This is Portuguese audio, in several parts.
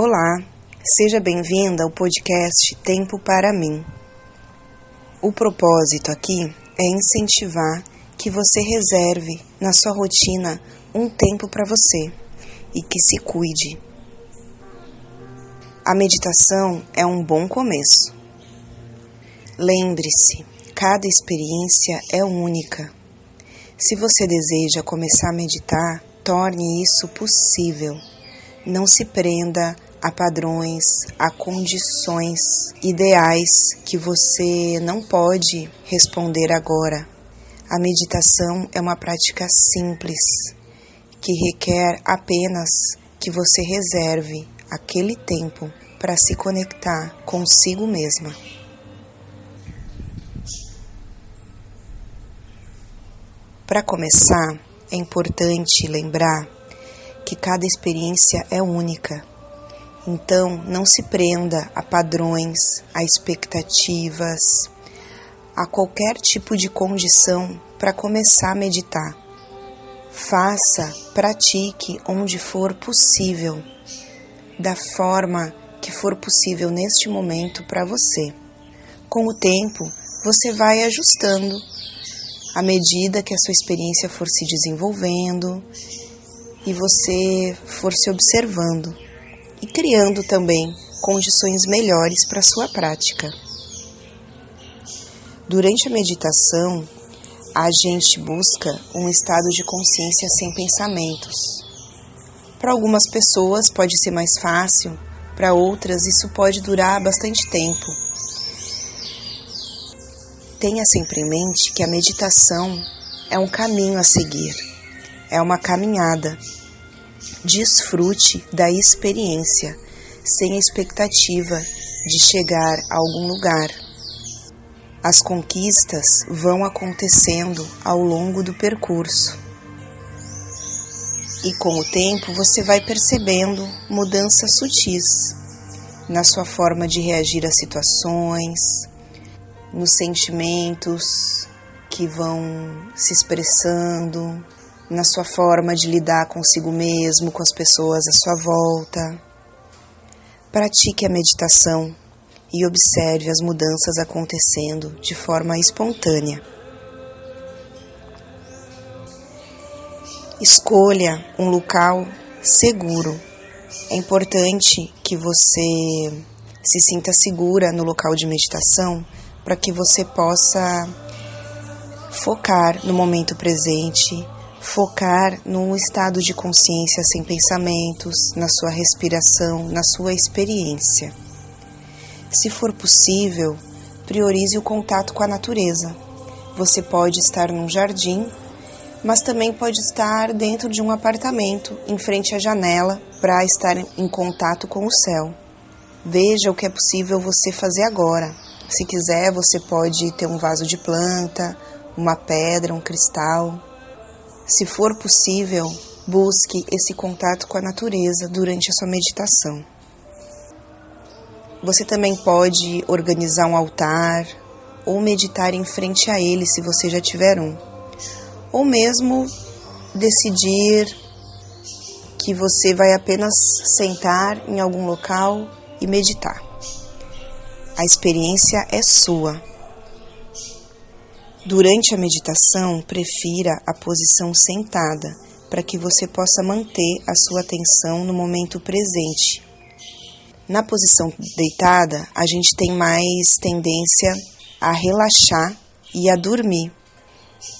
Olá, seja bem-vinda ao podcast Tempo para mim. O propósito aqui é incentivar que você reserve na sua rotina um tempo para você e que se cuide. A meditação é um bom começo. Lembre-se, cada experiência é única. Se você deseja começar a meditar, torne isso possível. Não se prenda a padrões, a condições ideais que você não pode responder agora. A meditação é uma prática simples que requer apenas que você reserve aquele tempo para se conectar consigo mesma. Para começar, é importante lembrar que cada experiência é única. Então, não se prenda a padrões, a expectativas, a qualquer tipo de condição para começar a meditar. Faça, pratique onde for possível, da forma que for possível neste momento para você. Com o tempo, você vai ajustando à medida que a sua experiência for se desenvolvendo e você for se observando criando também condições melhores para sua prática. Durante a meditação, a gente busca um estado de consciência sem pensamentos. Para algumas pessoas pode ser mais fácil, para outras isso pode durar bastante tempo. Tenha sempre em mente que a meditação é um caminho a seguir, é uma caminhada Desfrute da experiência, sem a expectativa de chegar a algum lugar. As conquistas vão acontecendo ao longo do percurso. E com o tempo você vai percebendo mudanças sutis na sua forma de reagir às situações, nos sentimentos que vão se expressando, na sua forma de lidar consigo mesmo, com as pessoas à sua volta. Pratique a meditação e observe as mudanças acontecendo de forma espontânea. Escolha um local seguro. É importante que você se sinta segura no local de meditação para que você possa focar no momento presente focar no estado de consciência sem pensamentos, na sua respiração, na sua experiência. Se for possível, priorize o contato com a natureza. Você pode estar num jardim, mas também pode estar dentro de um apartamento, em frente à janela, para estar em contato com o céu. Veja o que é possível você fazer agora. Se quiser, você pode ter um vaso de planta, uma pedra, um cristal. Se for possível, busque esse contato com a natureza durante a sua meditação. Você também pode organizar um altar ou meditar em frente a ele se você já tiver um. Ou mesmo decidir que você vai apenas sentar em algum local e meditar. A experiência é sua. Durante a meditação, prefira a posição sentada para que você possa manter a sua atenção no momento presente. Na posição deitada, a gente tem mais tendência a relaxar e a dormir.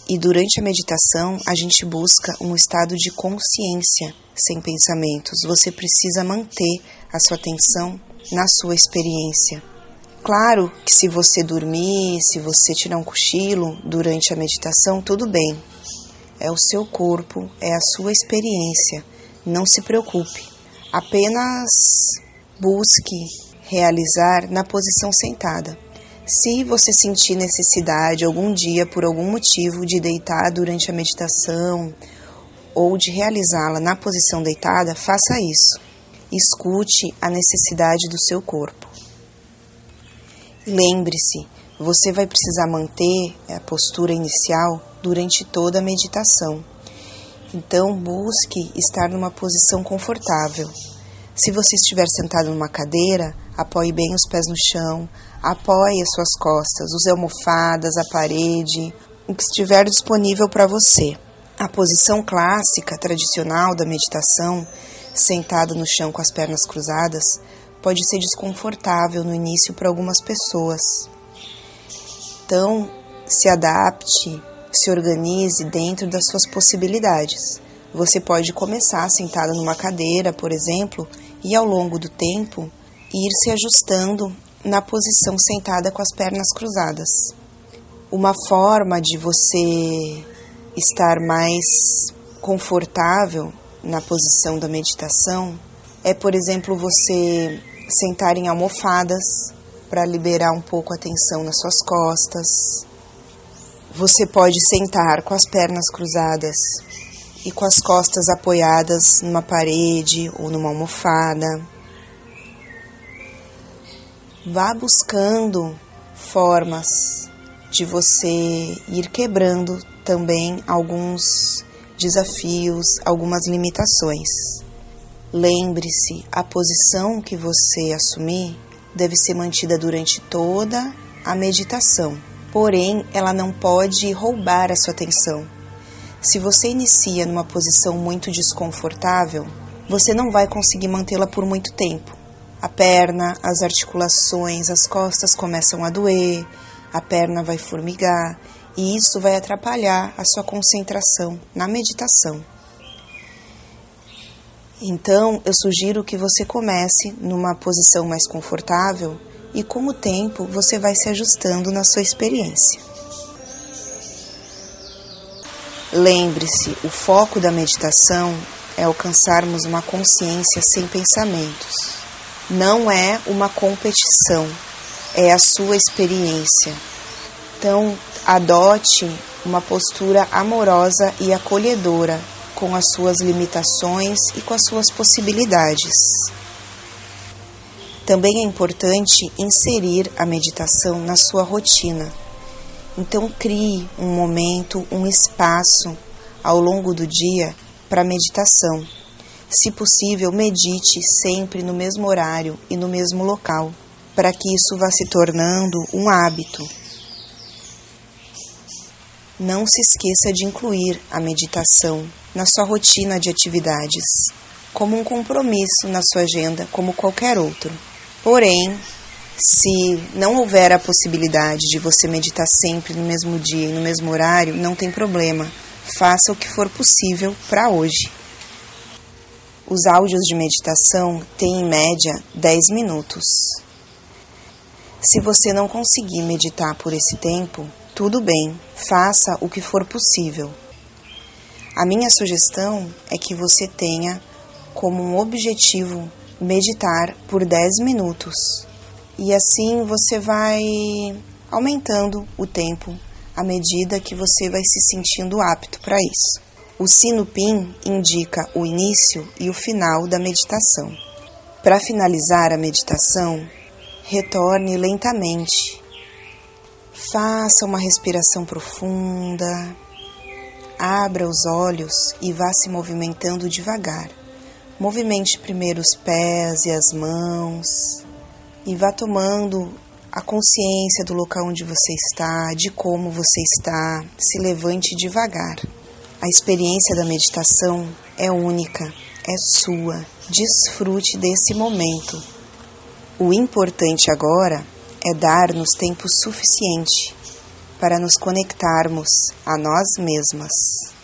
E durante a meditação, a gente busca um estado de consciência sem pensamentos. Você precisa manter a sua atenção na sua experiência. Claro que se você dormir, se você tirar um cochilo durante a meditação, tudo bem. É o seu corpo, é a sua experiência. Não se preocupe. Apenas busque realizar na posição sentada. Se você sentir necessidade algum dia, por algum motivo, de deitar durante a meditação ou de realizá-la na posição deitada, faça isso. Escute a necessidade do seu corpo. Lembre-se, você vai precisar manter a postura inicial durante toda a meditação. Então, busque estar numa posição confortável. Se você estiver sentado numa cadeira, apoie bem os pés no chão, apoie as suas costas, use almofadas, a parede, o que estiver disponível para você. A posição clássica, tradicional da meditação, sentado no chão com as pernas cruzadas, pode ser desconfortável no início para algumas pessoas. Então, se adapte, se organize dentro das suas possibilidades. Você pode começar sentado numa cadeira, por exemplo, e ao longo do tempo ir se ajustando na posição sentada com as pernas cruzadas. Uma forma de você estar mais confortável na posição da meditação é, por exemplo, você sentar em almofadas para liberar um pouco a tensão nas suas costas. Você pode sentar com as pernas cruzadas e com as costas apoiadas numa parede ou numa almofada. Vá buscando formas de você ir quebrando também alguns desafios, algumas limitações. Lembre-se, a posição que você assumir deve ser mantida durante toda a meditação. Porém, ela não pode roubar a sua atenção. Se você inicia numa posição muito desconfortável, você não vai conseguir mantê-la por muito tempo. A perna, as articulações, as costas começam a doer, a perna vai formigar e isso vai atrapalhar a sua concentração na meditação. Então, eu sugiro que você comece numa posição mais confortável e, com o tempo, você vai se ajustando na sua experiência. Lembre-se, o foco da meditação é alcançarmos uma consciência sem pensamentos. Não é uma competição, é a sua experiência. Então, adote uma postura amorosa e acolhedora com as suas limitações e com as suas possibilidades. Também é importante inserir a meditação na sua rotina. Então, crie um momento, um espaço ao longo do dia para meditação. Se possível, medite sempre no mesmo horário e no mesmo local, para que isso vá se tornando um hábito não se esqueça de incluir a meditação na sua rotina de atividades, como um compromisso na sua agenda, como qualquer outro. Porém, se não houver a possibilidade de você meditar sempre no mesmo dia e no mesmo horário, não tem problema. Faça o que for possível para hoje. Os áudios de meditação têm em média 10 minutos. Se você não conseguir meditar por esse tempo, tudo bem, faça o que for possível. A minha sugestão é que você tenha como um objetivo meditar por 10 minutos. E assim você vai aumentando o tempo à medida que você vai se sentindo apto para isso. O sino PIN indica o início e o final da meditação. Para finalizar a meditação, retorne lentamente Faça uma respiração profunda, abra os olhos e vá se movimentando devagar. Movimente primeiro os pés e as mãos e vá tomando a consciência do local onde você está, de como você está. Se levante devagar. A experiência da meditação é única, é sua. Desfrute desse momento. O importante agora é dar-nos tempo suficiente para nos conectarmos a nós mesmas.